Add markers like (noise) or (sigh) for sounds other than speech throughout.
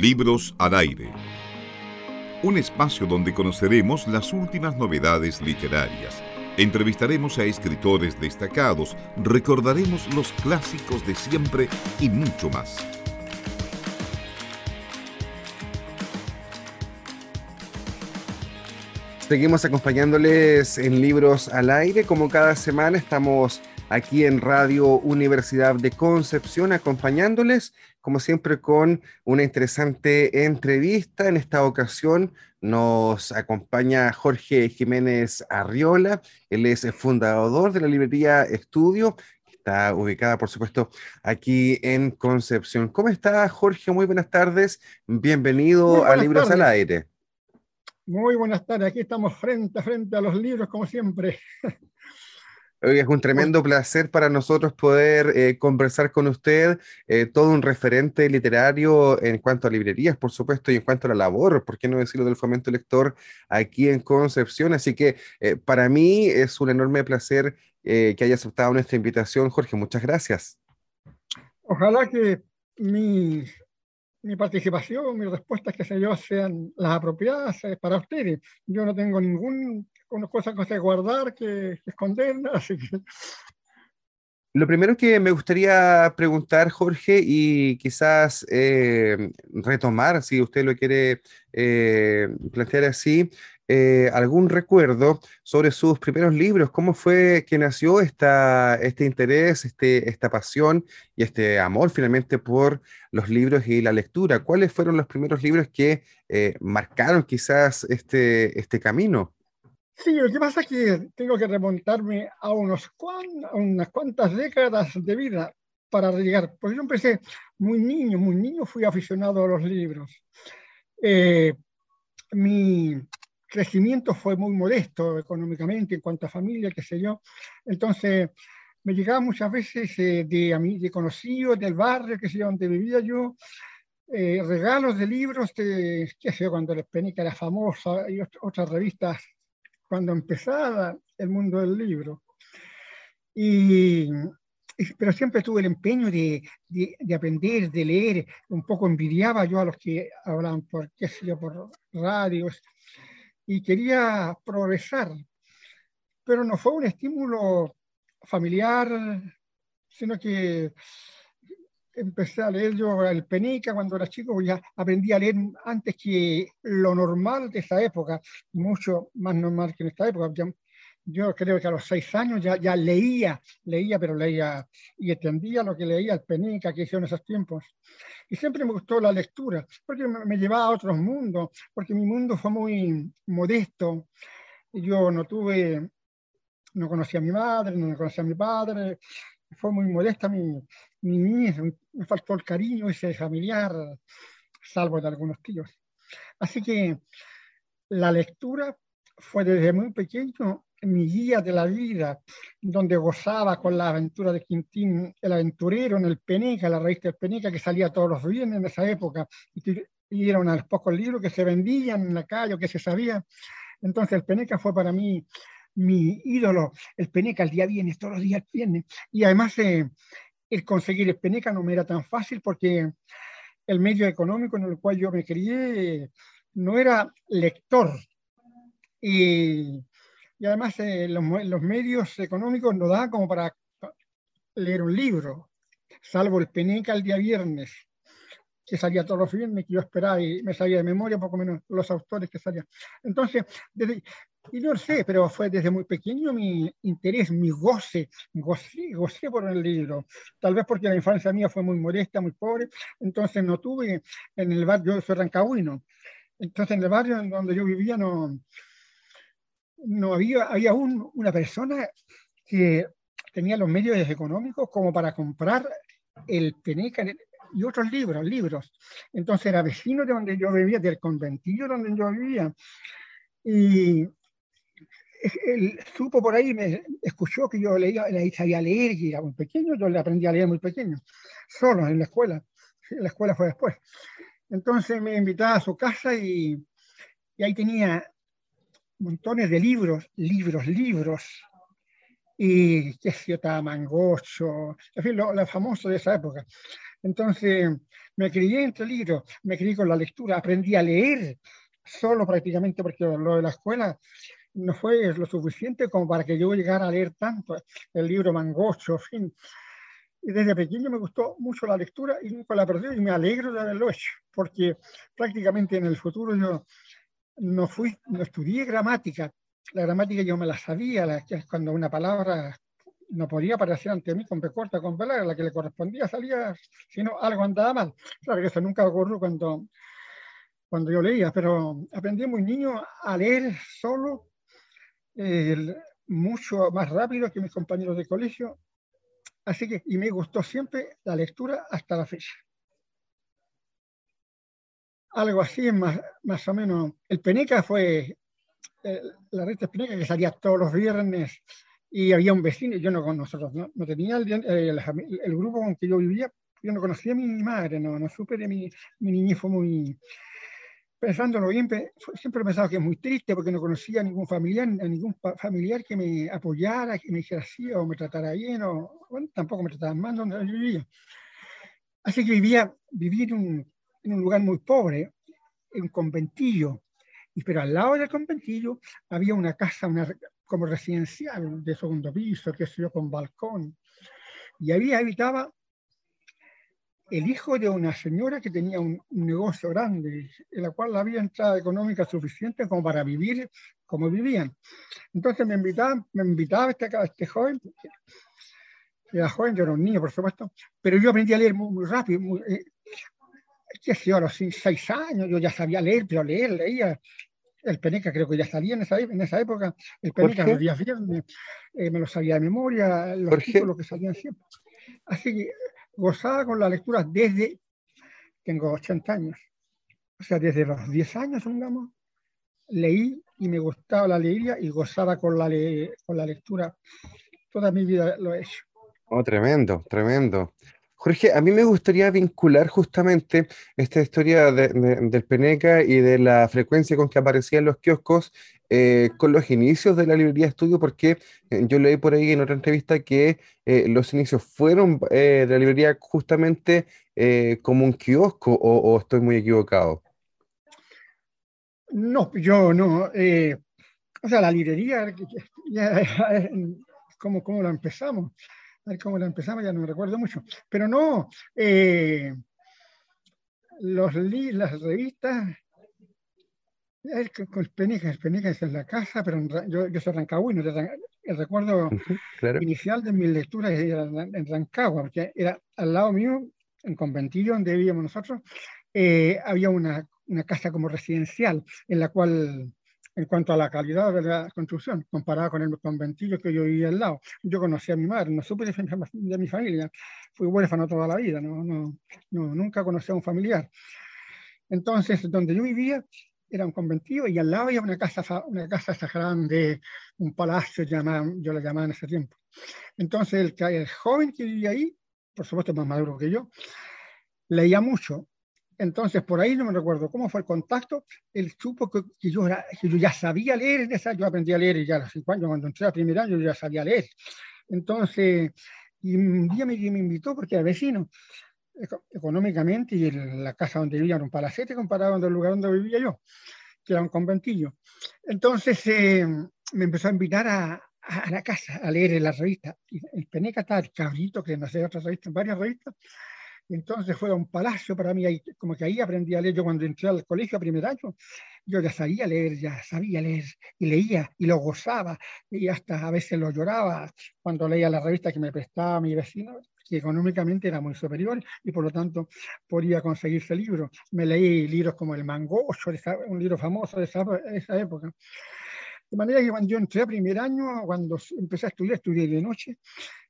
Libros al aire. Un espacio donde conoceremos las últimas novedades literarias. Entrevistaremos a escritores destacados, recordaremos los clásicos de siempre y mucho más. Seguimos acompañándoles en Libros al Aire. Como cada semana estamos aquí en Radio Universidad de Concepción acompañándoles, como siempre, con una interesante entrevista. En esta ocasión nos acompaña Jorge Jiménez Arriola. Él es el fundador de la librería Estudio, que está ubicada, por supuesto, aquí en Concepción. ¿Cómo está, Jorge? Muy buenas tardes. Bienvenido a Libros al Aire. Muy buenas tardes, aquí estamos frente a frente a los libros, como siempre. Hoy es un tremendo placer para nosotros poder eh, conversar con usted, eh, todo un referente literario en cuanto a librerías, por supuesto, y en cuanto a la labor, por qué no decirlo del fomento lector aquí en Concepción. Así que eh, para mí es un enorme placer que haya aceptado nuestra invitación, Jorge. Muchas gracias. Ojalá que mi mi participación, mis respuestas, que sé yo, sean las apropiadas eh, para ustedes. Yo no tengo ninguna cosa que guardar, que, esconder, (laughs) así que... Lo primero que me gustaría preguntar, Jorge, y quizás eh, retomar, si usted lo quiere eh, plantear así, eh, algún recuerdo sobre sus primeros libros, cómo fue que nació esta, este interés, este, esta pasión y este amor finalmente por los libros y la lectura. ¿Cuáles fueron los primeros libros que eh, marcaron quizás este, este camino? Sí, lo que pasa es que tengo que remontarme a, unos unas cuantas décadas de vida para llegar, porque yo empecé muy niño, muy niño fui aficionado a los libros. Eh, mi, crecimiento fue muy modesto económicamente en cuanto a familia, qué sé yo. Entonces, me llegaban muchas veces eh, de, de conocidos del barrio, que sé yo, donde vivía yo, eh, regalos de libros, de, qué sé yo, cuando el Penica era famosa y otras revistas, cuando empezaba el mundo del libro. Y, pero siempre tuve el empeño de, de, de, aprender, de leer, un poco envidiaba yo a los que hablaban por, qué sé yo, por radios, y quería progresar, pero no fue un estímulo familiar, sino que empecé a leer yo el Penica cuando era chico, ya aprendí a leer antes que lo normal de esa época, mucho más normal que en esta época. Yo creo que a los seis años ya, ya leía, leía, pero leía y entendía lo que leía el Penica que hizo en esos tiempos. Y siempre me gustó la lectura, porque me llevaba a otros mundos, porque mi mundo fue muy modesto. Yo no tuve, no conocía a mi madre, no conocía a mi padre, fue muy modesta mi, mi niñez, me faltó el cariño ese familiar, salvo de algunos tíos. Así que la lectura fue desde muy pequeño mi guía de la vida, donde gozaba con la aventura de Quintín, el aventurero en el Peneca, la revista del Peneca, que salía todos los viernes en esa época, y, y uno de los pocos libros que se vendían en la calle o que se sabía. Entonces el Peneca fue para mí mi ídolo. El Peneca el día viernes, todos los días viernes. Y además eh, el conseguir el Peneca no me era tan fácil porque el medio económico en el cual yo me crié no era lector. Y y además eh, los, los, medios económicos no dan como para leer un libro, salvo el Peneca el día viernes, que salía todos los viernes, que yo esperaba y me sabía de memoria poco menos los autores que salían. Entonces, desde, y no sé, pero fue desde muy pequeño mi interés, mi goce, gocé, gocé por el libro. Tal vez porque la infancia mía fue muy modesta, muy pobre, entonces no tuve en el barrio, yo soy rancagüino, entonces en el barrio en donde yo vivía no, no había, había un, una persona que tenía los medios económicos como para comprar el Peneca y otros libros, libros. Entonces era vecino de donde yo vivía, del conventillo donde yo vivía. Y él supo por ahí, me escuchó que yo leía, sabía leer, y era muy pequeño, yo le aprendí a leer muy pequeño, solo en la escuela. La escuela fue después. Entonces me invitaba a su casa y, y ahí tenía montones de libros, libros, libros, y qué sé Mangocho, en fin, lo, lo, famoso de esa época. Entonces me crié entre libros, me crié con la lectura, aprendí a leer solo prácticamente porque lo de la escuela no fue lo suficiente como para que yo llegara a leer tanto el libro Mangocho, en fin. Y desde pequeño me gustó mucho la lectura y nunca la perdí y me alegro de haberlo hecho, porque prácticamente en el futuro yo no fui, no estudié gramática. La gramática yo me la sabía, la, cuando una palabra no podía aparecer ante mí con P corta, con P la que le correspondía salía, si no, algo andaba mal. Claro que eso nunca ocurrió cuando, cuando yo leía, pero aprendí muy niño a leer solo mucho más rápido que mis compañeros de colegio. Así que, y me gustó siempre la lectura hasta la fecha. Algo así, más, más o menos. El Peneca fue, eh, la revista Peneca que salía todos los viernes y había un vecino, yo no con nosotros, no, no tenía el, el, grupo con que yo vivía, yo no conocía a mi madre, no, no supe de mi, mi niñez fue muy, pensándolo bien, siempre he pensado que es muy triste porque no conocía a ningún familiar, a ningún familiar que me apoyara, que me dijera así o me tratara bien, o bueno, tampoco me trataban mal donde yo vivía. Así que vivía, viví en un, en un lugar muy pobre, en un conventillo, y, pero al lado del conventillo había una casa una, como residencial de segundo piso, que se yo, con balcón, y ahí habitaba el hijo de una señora que tenía un, negocio grande, en la cual había entrada económica suficiente como para vivir como vivían. Entonces me invitaba, me invitaba este, este joven, era joven, yo era un niño, por supuesto, pero yo aprendí a leer muy, rápido. Muy, eh, a los seis años yo ya sabía leer, pero leer, leía. El Peneca creo que ya salía en esa, en esa época. El Peneca los días viernes eh, me lo sabía de memoria, los títulos que salían siempre. Así que gozaba con la lectura desde, tengo 80 años, o sea, desde los 10 años, digamos, leí y me gustaba la leería y gozaba con la, con la lectura. Toda mi vida lo he hecho. Oh, tremendo, tremendo. Jorge, a mí me gustaría vincular justamente esta historia del Peneca y de la frecuencia con que aparecían los kioscos eh, con los inicios de la librería estudio, porque eh, yo leí por ahí en otra entrevista que eh, los inicios fueron de la librería justamente como un kiosco, o, estoy muy equivocado. No, yo no. o sea, la librería, (laughs) ¿cómo, cómo la empezamos? A ver cómo la empezamos, ya no me recuerdo mucho. Pero no, los las revistas el, con el es en la casa, pero yo, yo soy rancagüino. El recuerdo inicial de mi lectura era en Rancagua, porque era al lado mío, en Conventillo, donde vivíamos nosotros, eh, había una, una, casa como residencial, en la cual, en cuanto a la calidad de la construcción, comparada con el conventillo que yo vivía al lado, yo conocía a mi madre, no supe de, mi familia, fui huérfano toda la vida, no, no, no, nunca conocí a un familiar. Entonces, donde yo vivía, era un conventillo y al lado había una casa, una casa grande, un palacio, llamaba, yo lo llamaba en ese tiempo. Entonces el, el joven que vivía ahí, por supuesto más maduro que yo, leía mucho. Entonces por ahí no me recuerdo cómo fue el contacto, él supo que, yo, era, que yo ya sabía leer, esa, yo aprendí a leer ya a los cinco años, cuando entré a primer año, yo ya sabía leer. Entonces, y un día me, me invitó porque era vecino, económicamente y la casa donde vivía era un palacete comparado el lugar donde vivía yo, que era un conventillo. Entonces eh, me empezó a invitar a, a, la casa a leer en la revista. El Peneca está el cabrito, que no sé, otras revistas, varias revistas. Entonces fue a un palacio para mí, ahí, como que ahí aprendí a leer. Yo cuando entré al colegio primer año, yo ya sabía leer, ya sabía leer, y leía, y lo gozaba, y hasta a veces lo lloraba cuando leía la revista que me prestaba mi vecino que económicamente era muy superior y por lo tanto podía conseguirse libros. Me leí libros como El Mangocho, un libro famoso de esa, época. De manera que cuando yo entré a primer año, cuando empecé a estudiar, estudié de noche,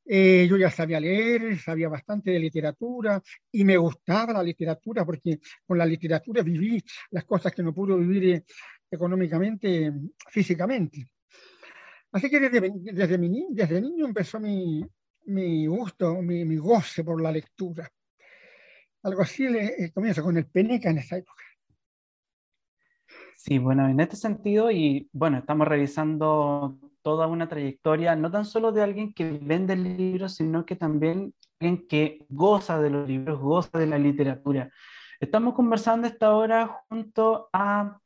eh, yo ya sabía leer, sabía bastante de literatura y me gustaba la literatura porque con la literatura viví las cosas que no pude vivir eh, económicamente, físicamente. Así que desde, desde, niño empezó mi, mi gusto, mi, mi goce por la lectura. Algo así le, eh, comienza con el Peneca en esa época. Sí, bueno, en este sentido, y bueno, estamos revisando toda una trayectoria, no tan solo de alguien que vende libros, sino que también alguien que goza de los libros, goza de la literatura. Estamos conversando esta hora junto a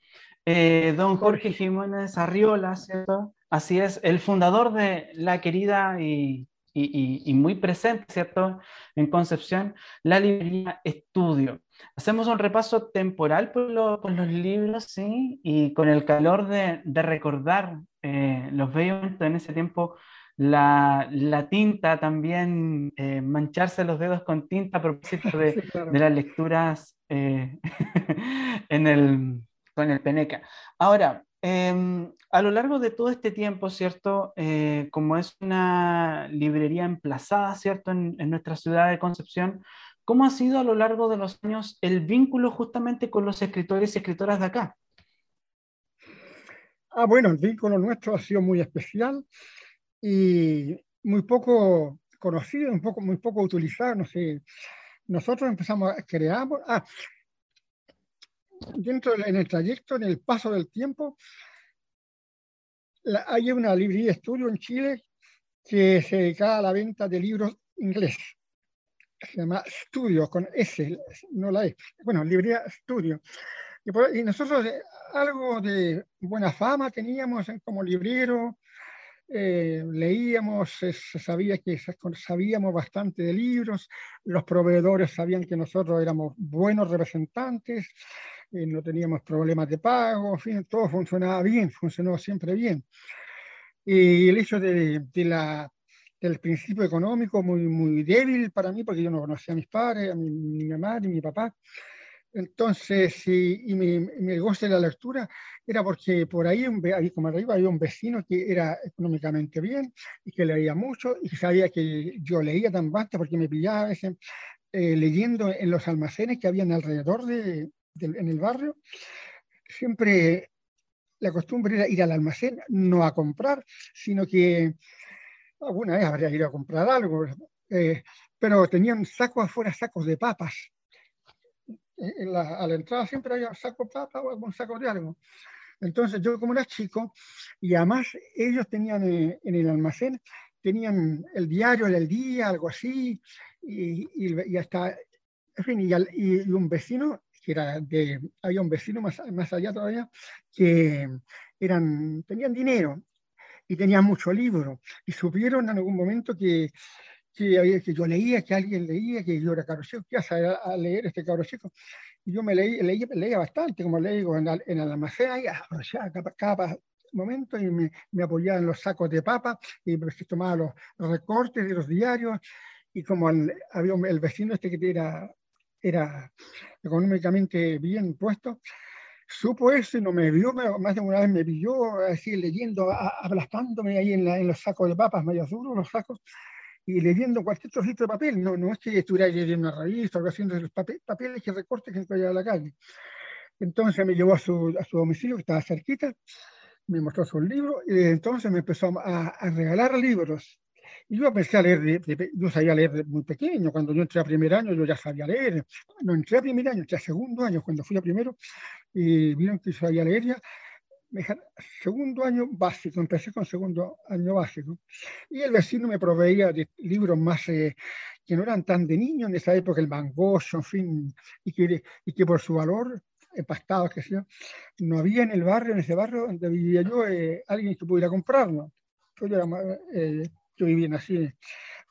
eh, don Jorge Jiménez Arriola, ¿cierto? Así es, el fundador de la querida y, muy presente, ¿cierto? En Concepción, la librería Estudio. Hacemos un repaso temporal por, los libros, ¿sí? Y con el calor de, recordar eh, los bellos en ese tiempo la, tinta también, eh, mancharse los dedos con tinta a propósito de, (laughs) de las lecturas eh, (laughs) en el, con el Peneca. Ahora, em, a lo largo de todo este tiempo, ¿cierto? Eh, como es una librería emplazada, ¿cierto? En, nuestra ciudad de Concepción, ¿cómo ha sido a lo largo de los años el vínculo justamente con los escritores y escritoras de acá? Ah, bueno, el vínculo nuestro ha sido muy especial y muy poco conocido, un poco, muy poco utilizado, no sé. Nosotros empezamos a crear, ah, dentro en el trayecto, en el paso del tiempo, hay una librería de estudio en Chile que se dedica a la venta de libros inglés. Se llama Studio, con S, no la E. Bueno, librería Studio. Y, nosotros eh, algo de buena fama teníamos como librero, eh, leíamos, se, sabía que sabíamos bastante de libros, los proveedores sabían que nosotros éramos buenos representantes, eh, no teníamos problemas de pago, en fin, todo funcionaba bien, funcionó siempre bien. Y el hecho de, la, del principio económico muy, muy débil para mí, porque yo no conocía a mis padres, a mi, mi mamá ni mi papá. Entonces, y, y mi, de la lectura era porque por ahí, ahí como arriba, había un vecino que era económicamente bien y que leía mucho y que sabía que yo leía tan bastante porque me pillaba a veces eh, leyendo en los almacenes que habían alrededor de, en el barrio, siempre la costumbre era ir al almacén, no a comprar, sino que alguna vez habría ido a comprar algo, eh, pero tenían sacos afuera, sacos de papas. En la, a la entrada siempre había saco de papas o algún saco de algo. Entonces yo como era chico, y además ellos tenían eh, en el almacén, tenían el diario del día, algo así, y, y, hasta, en fin, y, y, un vecino que era de, había un vecino más, más allá todavía, que eran, tenían dinero y tenían mucho libro y supieron en algún momento que, que, que yo leía, que alguien leía, que yo era cabro chico, que a, a leer este cabro chico. Y yo me leí, leía, leía bastante, como leí en, en el almacén, ahí, cada, cada momento y me, me, apoyaba en los sacos de papa y tomaba los recortes de los diarios y como había el vecino este que era era económicamente bien puesto, supo eso y no me vio, más de una vez me vio así leyendo, aplastándome ahí en, los sacos de papas, medio duros los sacos, y leyendo cualquier trocito de papel, no, no es que estuviera leyendo una revista o haciendo los papeles que recortes que encontraba a la calle. Entonces me llevó a su, a su domicilio, que estaba cerquita, me mostró su libro y entonces me empezó a, a regalar libros. Y yo empecé a leer, yo sabía leer muy pequeño, cuando yo entré a primer año yo ya sabía leer, no entré a primer año, entré a segundo año, cuando fui a primero, y vieron que sabía leer ya, me segundo año básico, empecé con segundo año básico, y el vecino me proveía de libros más eh, que no eran tan de niño en esa época, el mangoso, en fin, y que, y que por su valor empastados, que sea, no había en el barrio, en ese barrio donde vivía yo, eh, alguien que pudiera comprarlo. Yo era, eh, yo viví así,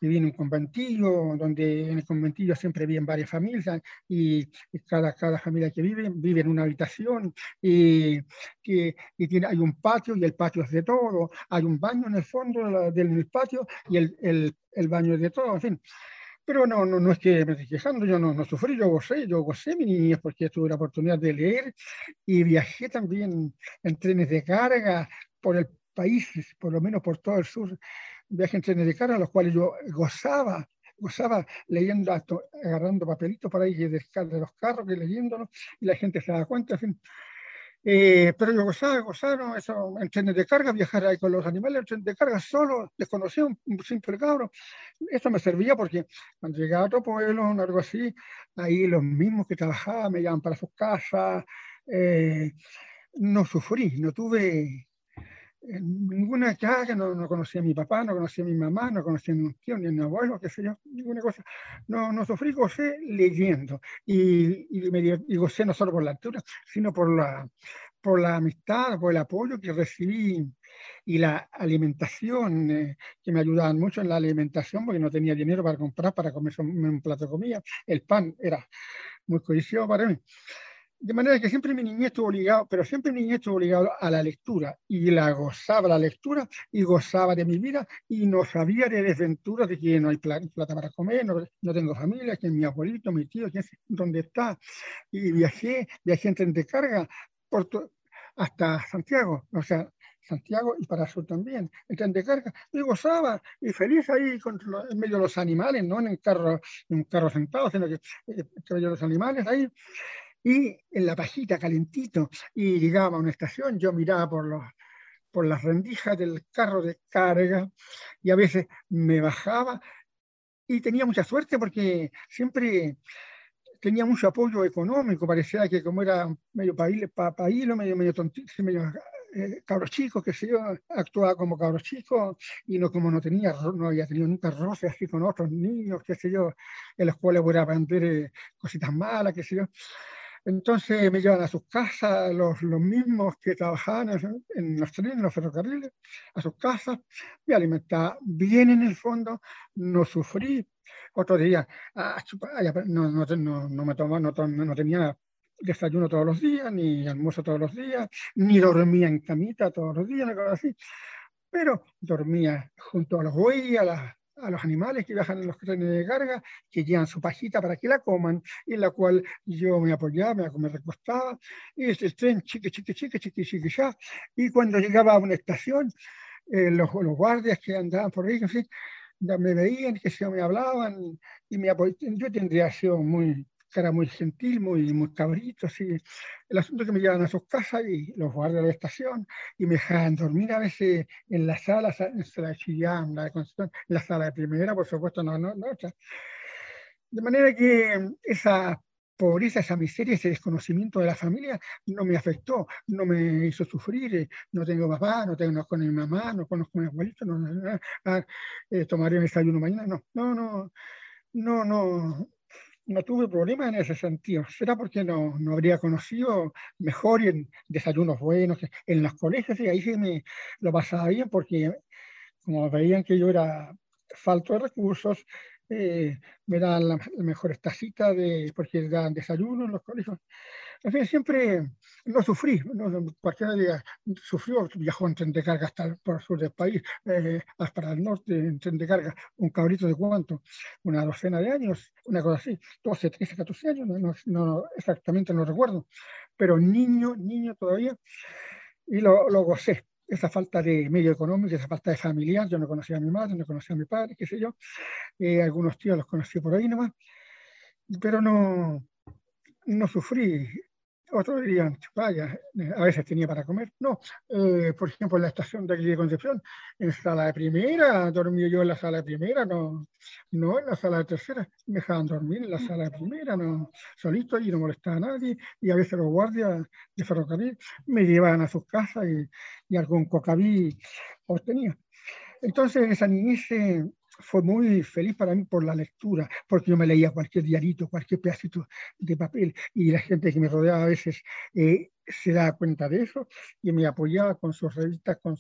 viví en un conventillo, donde en el conventillo siempre viven varias familias y, cada, cada familia que vive vive en una habitación y, que, y tiene, hay un patio y el patio es de todo, hay un baño en el fondo del, patio y el, el, el, baño es de todo, en fin. Pero no, no, no es que me esté quejando, yo no, no sufrí, yo gocé, yo gocé mi niñez porque tuve la oportunidad de leer y viajé también en trenes de carga por el país, por lo menos por todo el sur viajes en trenes de carga, los cuales yo gozaba, gozaba leyendo, agarrando papelitos por ahí de, de los carros, que leyéndolos, y la gente se da cuenta, en fin. Eh, pero yo gozaba, gozaba eso, en trenes de carga, viajar ahí con los animales en trenes de carga solo, desconocido, un simple cabro. Eso me servía porque cuando llegaba a otro pueblo o algo así, ahí los mismos que trabajaban me llamaban para sus casas. Eh, no sufrí, no tuve ninguna casa, no, no conocía a mi papá, no conocía a mi mamá, no conocía a mi tío, ni a mi abuelo, qué sé yo, ninguna cosa. No, no sufrí, gocé leyendo. Y, y, me, y gocé no solo por la altura, sino por la, por la amistad, por el apoyo que recibí y la alimentación, eh, que me ayudaban mucho en la alimentación, porque no tenía dinero para comprar, para comer un plato de comida. El pan era muy codicioso para mí. De manera que siempre mi niñez estuvo ligado, pero siempre mi niñez estuvo ligado a la lectura y la gozaba la lectura y gozaba de mi vida y no sabía de desventuras de que no hay plata para comer, no, no tengo familia, que es mi abuelito, mi tío, que dónde está. Y viajé, viajé en tren de carga hasta Santiago, o sea, Santiago y para sur también, el tren de carga, y gozaba y feliz ahí con en medio de los animales, no en el carro, en un carro sentado, sino que eh, en medio de los animales ahí y en la pajita calentito, y llegaba a una estación, yo miraba por, los, por las rendijas del carro de carga y a veces me bajaba y tenía mucha suerte porque siempre tenía mucho apoyo económico, parecía que como era medio país, medio, medio tontito, medio eh, cabros chicos, que sé yo, actuaba como cabros chicos y no como no tenía, no había tenido nunca roces así con otros niños, qué sé yo, en los cuales voy a aprender eh, cositas malas, qué sé yo. Entonces me llevan a sus casas los, los mismos que trabajaban en, los trenes, en los ferrocarriles, a sus casas, me alimentaba bien en el fondo, no sufrí. Otro día, ah, no, no, no, no, me tomaba, no, no tenía desayuno todos los días, ni almuerzo todos los días, ni dormía en camita todos los días, nada así. Pero dormía junto a los bueyes, a las a los animales que viajan en los trenes de carga, que llevan su pajita para que la coman, y en la cual yo me apoyaba, me, recostaba, y este tren chique, chique, chique, chique, chique, ya, y cuando llegaba a una estación, eh, los, los, guardias que andaban por ahí, ya me veían, que se me hablaban, y me yo tendría sido muy, era muy gentil, muy, muy cabrito, así. El asunto es que me llevan a sus casas y los guardias de la estación y me dejan dormir a veces en la sala, en la de en la sala de primera, por supuesto, no, no, no. De manera que esa pobreza, esa miseria, ese desconocimiento de la familia no me afectó, no me hizo sufrir, no tengo papá, no tengo con mi mamá, no conozco a mi abuelito, no, ah, eh, tomaré un desayuno mañana, no, no, no, no, no, no tuve problemas en ese sentido. Será porque no, no habría conocido mejor y en desayunos buenos, en los colegios, y ahí sí me lo pasaba bien porque como veían que yo era falto de recursos, eh, me dan las mejores tacitas de, porque dan desayuno en los colegios. En fin, siempre no sufrí, no, cualquiera diga, sufrió, viajó en tren de carga hasta por el sur del país, eh, hasta el norte en tren de carga, un cabrito de cuánto, una docena de años, una cosa así, 12, 13, 14 años, no, no exactamente no recuerdo, pero niño, niño todavía, y lo, lo gocé esa falta de medio económico, esa falta de familiar. Yo no conocía a mi madre, no conocía a mi padre, qué sé yo. Eh, algunos tíos los conocí por ahí nomás, pero no, no sufrí otros dirían, vaya, a veces tenía para comer. No, eh, por ejemplo, en la estación de aquí de Concepción, en sala de primera, dormí yo en la sala de primera, no, no en la sala de tercera, me dejaban dormir en la sala de primera, no, solito y no molestaba a nadie, y a veces los guardias de ferrocarril me llevaban a sus casas y, y algún cocaví obtenía. Entonces, esa niñez fue muy feliz para mí por la lectura, porque yo me leía cualquier diarito, cualquier pedacito de papel y la gente que me rodeaba a veces eh, se daba cuenta de eso y me apoyaba con sus revistas, con,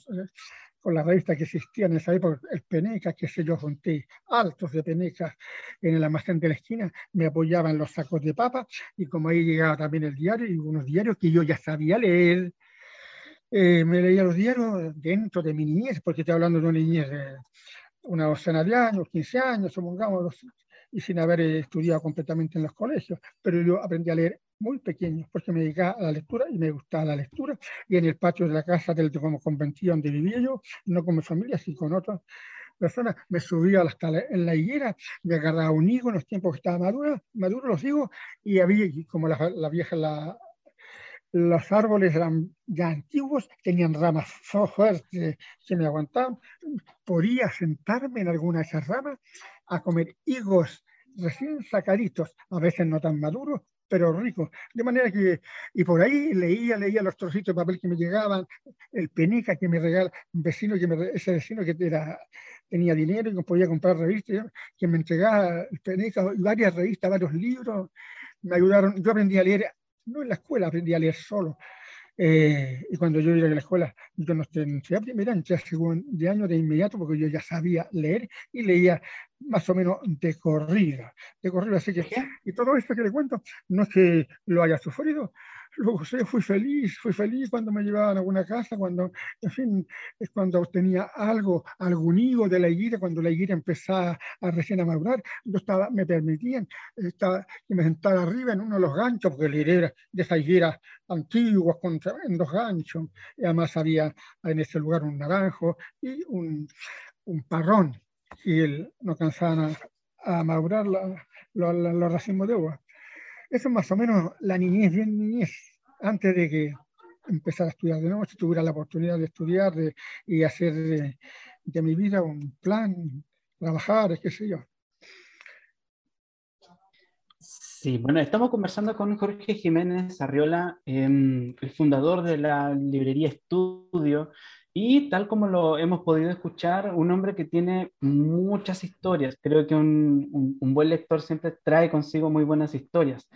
con las revistas que existían en esa época, el Peneca, que sé yo, junté altos de Penecas en el almacén de la esquina, me apoyaban los sacos de papa y como ahí llegaba también el diario y unos diarios que yo ya sabía leer, eh, me leía los diarios dentro de mi niñez, porque estoy hablando de una niñez una docena de años, 15 años, supongamos, y sin haber estudiado completamente en los colegios, pero yo aprendí a leer muy pequeño, porque me dedicaba a la lectura y me gustaba la lectura, y en el patio de la casa del como conventillo donde vivía yo, no con mi familia, sino con otras personas, me subía hasta en la higuera, me agarraba un higo en los tiempos que estaba maduro, maduro los higos, y había, como la, la vieja la, los árboles eran ya antiguos, tenían ramas fuertes que me aguantaban. Podía sentarme en alguna de esas ramas a comer higos recién sacaditos, a veces no tan maduros, pero rico. De manera que, y por ahí leía, leía los trocitos de papel que me llegaban, el penica que me regala, un vecino que me, ese vecino que era, tenía dinero y que podía comprar revistas, que me entregaba el penica, varias revistas, varios libros, me ayudaron, yo aprendí a leer, no en la escuela, aprendí a leer solo, eh, y cuando yo iba a la escuela, yo no entré a primera, entré a de año de inmediato porque yo ya sabía leer y leía más o menos de corrida, de corrida. Así que, y todo esto que le cuento, no es que lo haya sufrido, luego sé, fui feliz, fui feliz cuando me llevaban a alguna casa, cuando, en fin, cuando tenía algo, algún higo de la higuera, cuando la higuera empezaba a recién a madurar, yo estaba, me permitían estaba, que me sentara arriba en uno de los ganchos, porque la higuera, de esa higuera antiguas con dos ganchos, y además había en ese lugar un naranjo y un, un parrón, y él no cansaban a, a los racimos de uva. Eso es más o menos la niñez, bien niñez, antes de que empezara a estudiar de nuevo, si tuviera la oportunidad de estudiar y hacer de, mi vida un plan, trabajar, qué sé yo. Sí, bueno, estamos conversando con Jorge Jiménez Arriola, em, el fundador de la librería Estudio, y tal como lo hemos podido escuchar, un hombre que tiene muchas historias. Creo que un, buen lector siempre trae consigo muy buenas historias.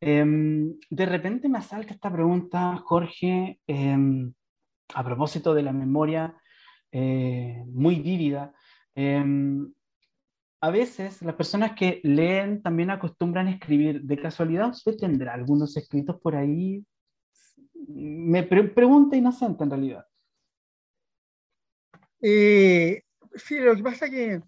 Em, de repente me asalta esta pregunta, Jorge, em, a propósito de la memoria eh, muy vívida. Em, a veces las personas que leen también acostumbran escribir. ¿De casualidad usted tendrá algunos escritos por ahí? Me pregunta inocente en realidad. Eh, sí, lo que pasa es que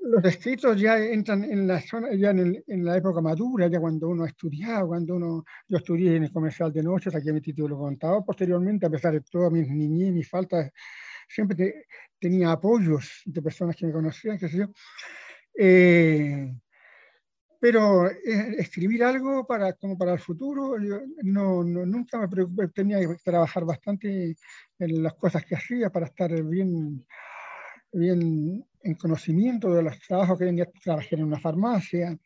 los escritos ya entran en la zona, ya en, la época madura, ya cuando uno ha estudiado, cuando uno, yo estudié en el comercial de noche, saqué mi título contado, posteriormente, a pesar de todas mis niñez, mis faltas, siempre tenía apoyos de personas que me conocían, qué sé yo. Eh, pero eh, escribir algo para, como para el futuro, yo no, no, nunca me preocupé, tenía que trabajar bastante en las cosas que hacía para estar bien, bien en conocimiento de los trabajos que venía, trabajé en una farmacia,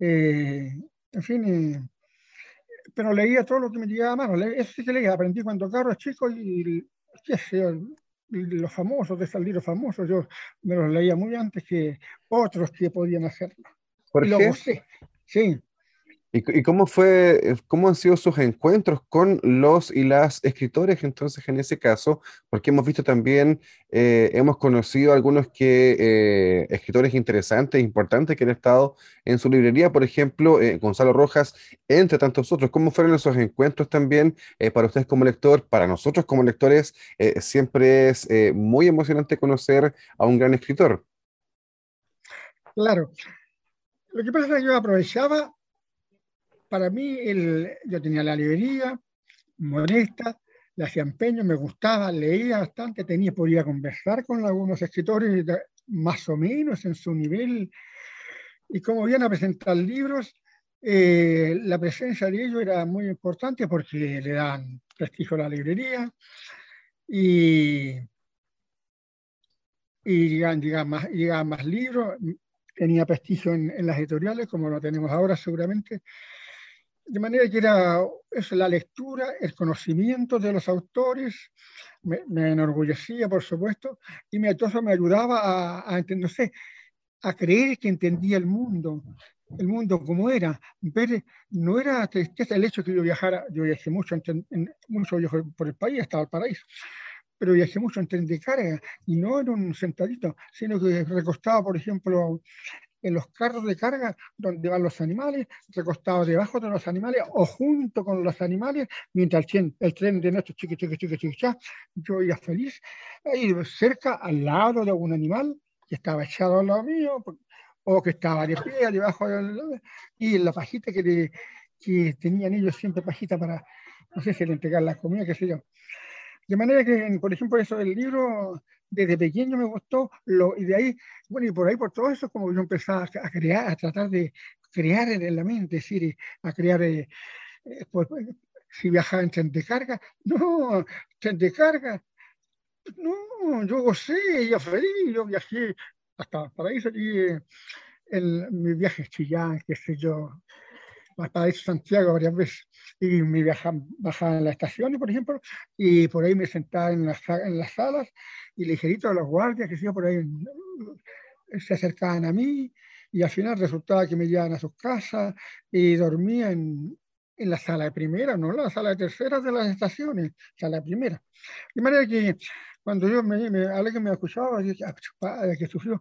eh, en fin, eh, pero leía todo lo que me llegaba a mano, eso sí que leía, aprendí cuando caro chico y, qué sé los famosos, de salir los famosos, yo me los leía muy antes que otros que podían hacerlo. Sí. ¿Y, cómo fue, cómo han sido sus encuentros con los y las escritores entonces en ese caso? Porque hemos visto también, eh, hemos conocido algunos que, eh, escritores interesantes, importantes que han estado en su librería, por ejemplo, eh, Gonzalo Rojas, entre tantos otros. ¿Cómo fueron esos encuentros también para ustedes como lector? Para nosotros como lectores siempre es muy emocionante conocer a un gran escritor. Claro, lo que pasa es que yo aprovechaba, para mí, el, yo tenía la librería, modesta, le hacía empeño, me gustaba, leía bastante, tenía, podía conversar con algunos escritores más o menos en su nivel, y como iban a presentar libros, eh, la presencia de ellos era muy importante porque le dan prestigio a la librería y, y llegaban, más, llegaban más libros, tenía prestigio en, las editoriales, como lo tenemos ahora seguramente. De manera que era eso, la lectura, el conocimiento de los autores, me, enorgullecía, por supuesto, y me, eso me ayudaba a, a entenderse, a creer que entendía el mundo, el mundo como era. Ver, no era tristeza el hecho que yo viajara, yo viajé mucho, en, mucho por el país, hasta el paraíso, pero viajé mucho en tren de carga y no en un sentadito, sino que recostaba, por ejemplo, en los carros de carga donde van los animales, recostaba debajo de los animales o junto con los animales, mientras el tren, el tren de nuestro chiqui, chiqui, chiqui, chiqui, yo iba feliz, ahí cerca, al lado de un animal que estaba echado al lado mío, o que estaba de pie, debajo de y la pajita que, que tenían ellos siempre pajita para, no sé si le entregar la comida, qué sé yo. De manera que, por ejemplo, eso del libro, desde pequeño me gustó, y de ahí, bueno, y por ahí, por todo eso, como yo empezaba a crear, a tratar de crear en la mente, decir, a crear, eh, eh, pues, si viajaba en tren de carga, (laughs) no, tren de carga, no, yo gocé, yo feliz, yo viajé hasta el paraíso, y en mis viajes Chillán, qué sé yo, a Santiago varias veces y me viajaba, bajaba en las estaciones, por ejemplo, y por ahí me sentaba en las, en las salas y ligerito los guardias que se por ahí se acercaban a mí y al final resultaba que me llevaban a sus casas y dormía en, en la sala de primera, no la sala de tercera de las estaciones, sala de primera. De manera que cuando yo me, me alguien me escuchaba, yo decía, padre, que sufrió,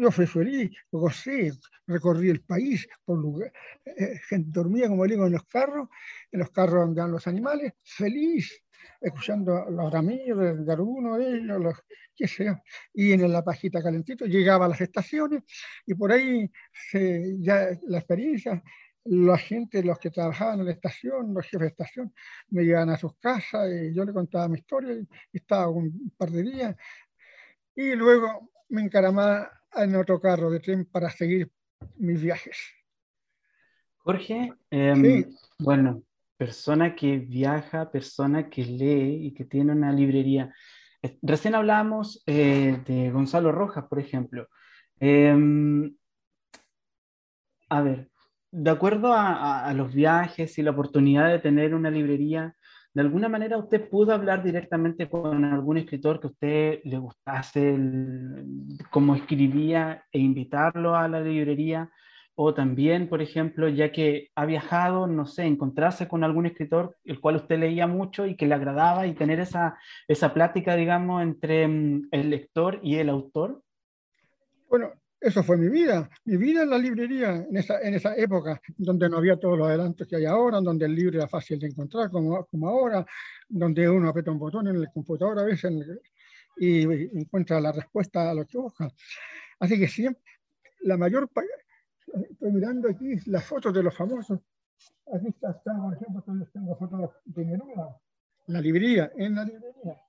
yo fui feliz, gocé, recorrí el país, por lugar, eh, gente dormía, como digo, en los carros, en los carros andaban los animales, feliz, escuchando los ramillos de alguno de ellos, los, qué yo, y en la pajita calentito, llegaba a las estaciones y por ahí se, ya la experiencia la gente, los que trabajaban en la estación, los jefes de estación, me llevaban a sus casas y yo le contaba mi historia y estaba un par de días. Y luego me encaramaba en otro carro de tren para seguir mis viajes. Jorge, em, bueno, persona que viaja, persona que lee y que tiene una librería. Recién hablamos eh, de Gonzalo Rojas, por ejemplo. Em, a ver, de acuerdo a, los viajes y la oportunidad de tener una librería, ¿de alguna manera usted pudo hablar directamente con algún escritor que a usted le gustase cómo escribía e invitarlo a la librería? O también, por ejemplo, ya que ha viajado, no sé, encontrarse con algún escritor el cual usted leía mucho y que le agradaba y tener esa, esa plática, digamos, entre mm, el lector y el autor? Bueno, eso fue mi vida, mi vida en la librería en esa, en esa época, donde no había todos los adelantos que hay ahora, donde el libro era fácil de encontrar como, como ahora, donde uno aprieta un botón en el computador a veces y encuentra la respuesta a lo que busca. Así que siempre, la mayor estoy mirando aquí las fotos de los famosos. Aquí está, por ejemplo, tengo fotos de Neruda, la librería, en la librería.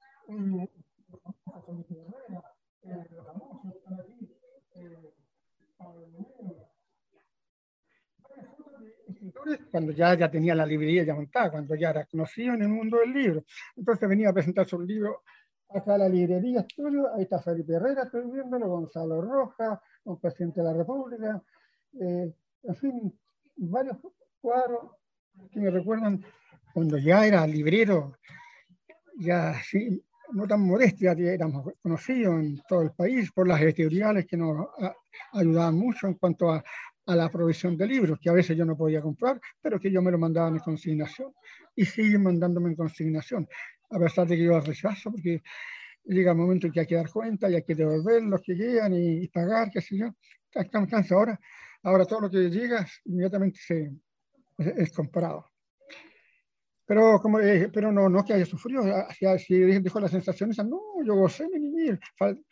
Eh, los famosos están aquí cuando ya, ya tenía la librería ya montada, cuando ya era conocido en el mundo del libro. Entonces venía a presentar su libro acá a la librería estudio, ahí está Felipe Herrera, estoy viéndolo, Gonzalo Rojas, un presidente de la República, eh, en fin, varios cuadros que me recuerdan cuando ya era librero, ya sí, no tan modestia, éramos conocidos en todo el país por las editoriales que nos ayudaban mucho en cuanto a, a, la provisión de libros, que a veces yo no podía comprar, pero que yo me lo mandaban en consignación y siguen mandándome en consignación, a pesar de que yo rechazo, porque llega el momento en que hay que dar cuenta y hay que devolver los que llegan y, pagar, qué sé yo. Cansa ahora, ahora todo lo que llega inmediatamente se, es comprado. Pero, como, pero no, no que haya sufrido, si dejó la sensación esa, no, yo gocé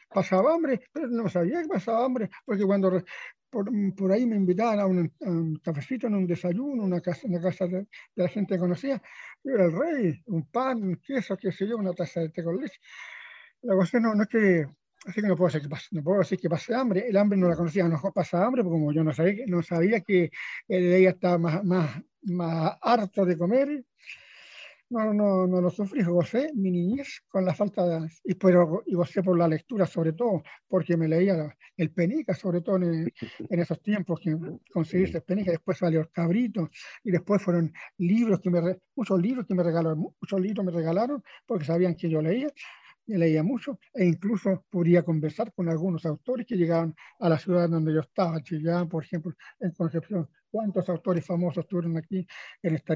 pasaba hambre, pero no sabía que pasaba hambre, porque cuando por, por ahí me invitaban a un, cafecito, en un desayuno, una casa, una casa de, la gente que conocía, yo era el rey, un pan, un queso, qué sé yo, una taza de té con leche. La cosa no, no es que Así que no puedo, decir que pase, no puedo decir que pase hambre. El hambre no la conocía, no pasa hambre, porque como yo no sabía, no sabía que ella estaba más, más, más harto de comer, no, no, no lo sufrí, gocé mi niñez con la falta de... Y, pero, y gocé por la lectura sobre todo, porque me leía el Penica, sobre todo en, (laughs) en esos tiempos que conseguí ese Penica, después salió el Cabrito, y después fueron libros que me... Muchos libros que me regalaron, muchos libros me regalaron, porque sabían que yo leía, y leía mucho, e incluso podía conversar con algunos autores que llegaban a la ciudad donde yo estaba, Chillán, por ejemplo, en Concepción. ¿Cuántos autores famosos estuvieron aquí en esta,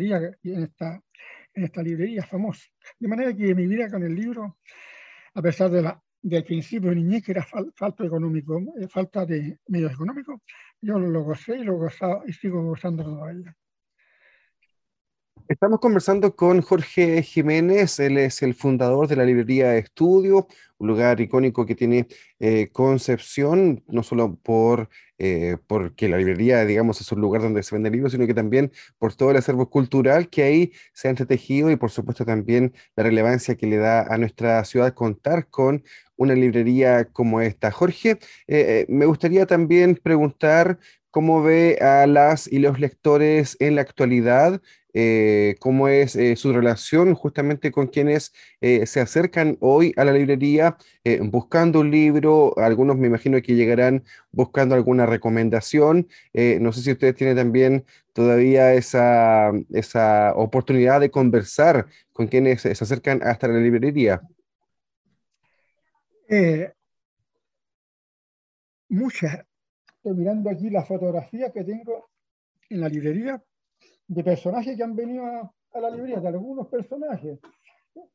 en librería famosa. De manera que mi vida con el libro, a pesar de la, del principio de niñez, que era falta económico, eh, falta de medios económicos, yo lo gocé y lo gozaba y sigo gozando todavía. Estamos conversando con Jorge Jiménez, él es el fundador de la librería Estudio, un lugar icónico que tiene eh, Concepción, no solo por eh, porque la librería, digamos, es un lugar donde se venden libros, sino que también por todo el acervo cultural que ahí se ha entretejido y por supuesto también la relevancia que le da a nuestra ciudad contar con una librería como esta. Jorge, eh, me gustaría también preguntar cómo ve a las y los lectores en la actualidad, eh, cómo es eh, su relación justamente con quienes eh, se acercan hoy a la librería buscando un libro, algunos me imagino que llegarán buscando alguna recomendación, no sé si ustedes tienen también todavía esa, esa oportunidad de conversar con quienes se acercan hasta la librería. muchas Estoy mirando aquí la fotografía que tengo en la librería de personajes que han venido a, la librería, de algunos personajes.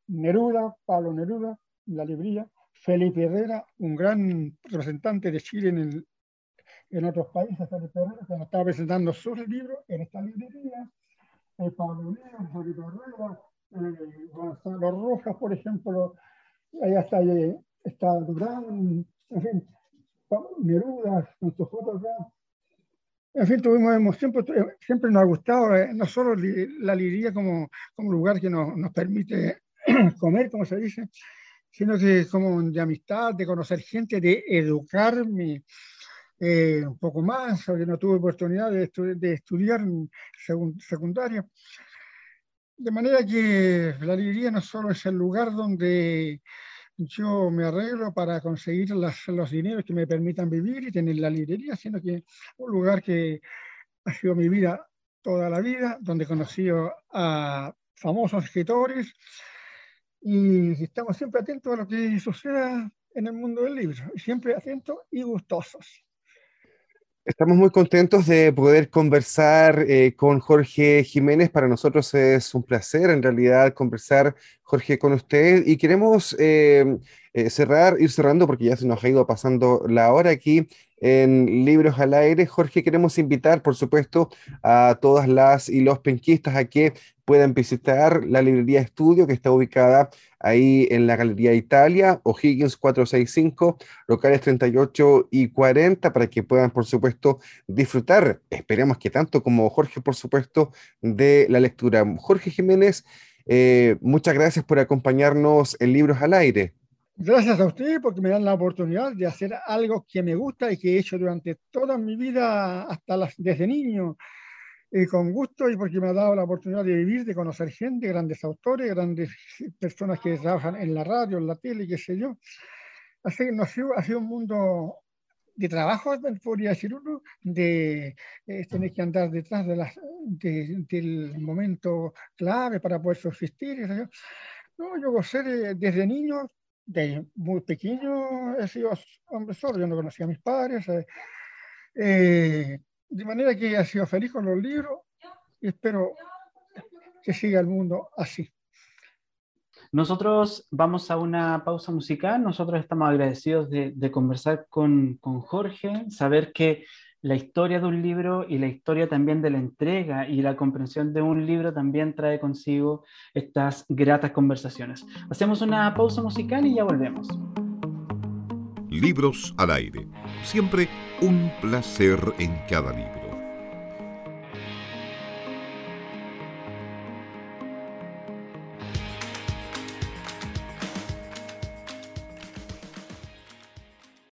Neruda, Pablo Neruda, la librería. Felipe Herrera, un gran representante de Chile en, otros países, Felipe Herrera, que nos estaba presentando sus libros en esta librería. Eh, Pablo Neruda, Felipe Herrera, eh, Gonzalo Rojas, por ejemplo, ahí está, eh, está Durán, en fin, Neruda, fotos En fin, tuvimos siempre, siempre nos ha gustado, eh, no solo la librería como, como lugar que nos, nos permite (clears throat) comer, como se dice, sino que como de amistad, de conocer gente, de educarme eh, un poco más, porque no tuve oportunidad de, de estudiar en secundaria. De manera que la librería no solo es el lugar donde yo me arreglo para conseguir los dineros que me permitan vivir y tener la librería, sino que un lugar que ha sido mi vida toda la vida, donde he conocido a famosos escritores y estamos siempre atentos a lo que suceda en el mundo del libro, siempre atentos y gustosos. Estamos muy contentos de poder conversar eh, con Jorge Jiménez. Para nosotros es un placer, en realidad, conversar, Jorge, con usted. Y queremos eh, eh, cerrar, ir cerrando, porque ya se nos ha ido pasando la hora aquí en Libros al Aire. Jorge, queremos invitar, por supuesto, a todas las y los penquistas a que puedan visitar la librería Estudio, que está ubicada ahí en la Galería Italia, O'Higgins 465, locales 38 y 40, para que puedan, por supuesto, disfrutar, esperemos que tanto como Jorge, por supuesto, de la lectura. Jorge Jiménez, eh, muchas gracias por acompañarnos en Libros al Aire. Gracias a ustedes porque me dan la oportunidad de hacer algo que me gusta y que he hecho durante toda mi vida, hasta las, desde niño, y con gusto y porque me ha dado la oportunidad de vivir, de conocer gente, grandes autores, grandes personas que trabajan en la radio, en la tele, qué sé yo. Así que no ha, sido, ha sido un mundo de trabajo, podría decir uno, de eh, tener que andar detrás de las, del momento clave para poder subsistir. No, yo gocé desde niño de muy pequeño he sido hombre solo, yo no conocía a mis padres, eh, eh, de manera que he sido feliz con los libros y espero que siga el mundo así. Nosotros vamos a una pausa musical, nosotros estamos agradecidos de, de conversar con, con Jorge, saber que la historia de un libro y la historia también de la entrega y la comprensión de un libro también trae consigo estas gratas conversaciones. Hacemos una pausa musical y ya volvemos. Libros al aire. Siempre un placer en cada libro.